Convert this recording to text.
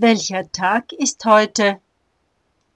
Welcher Tag ist heute?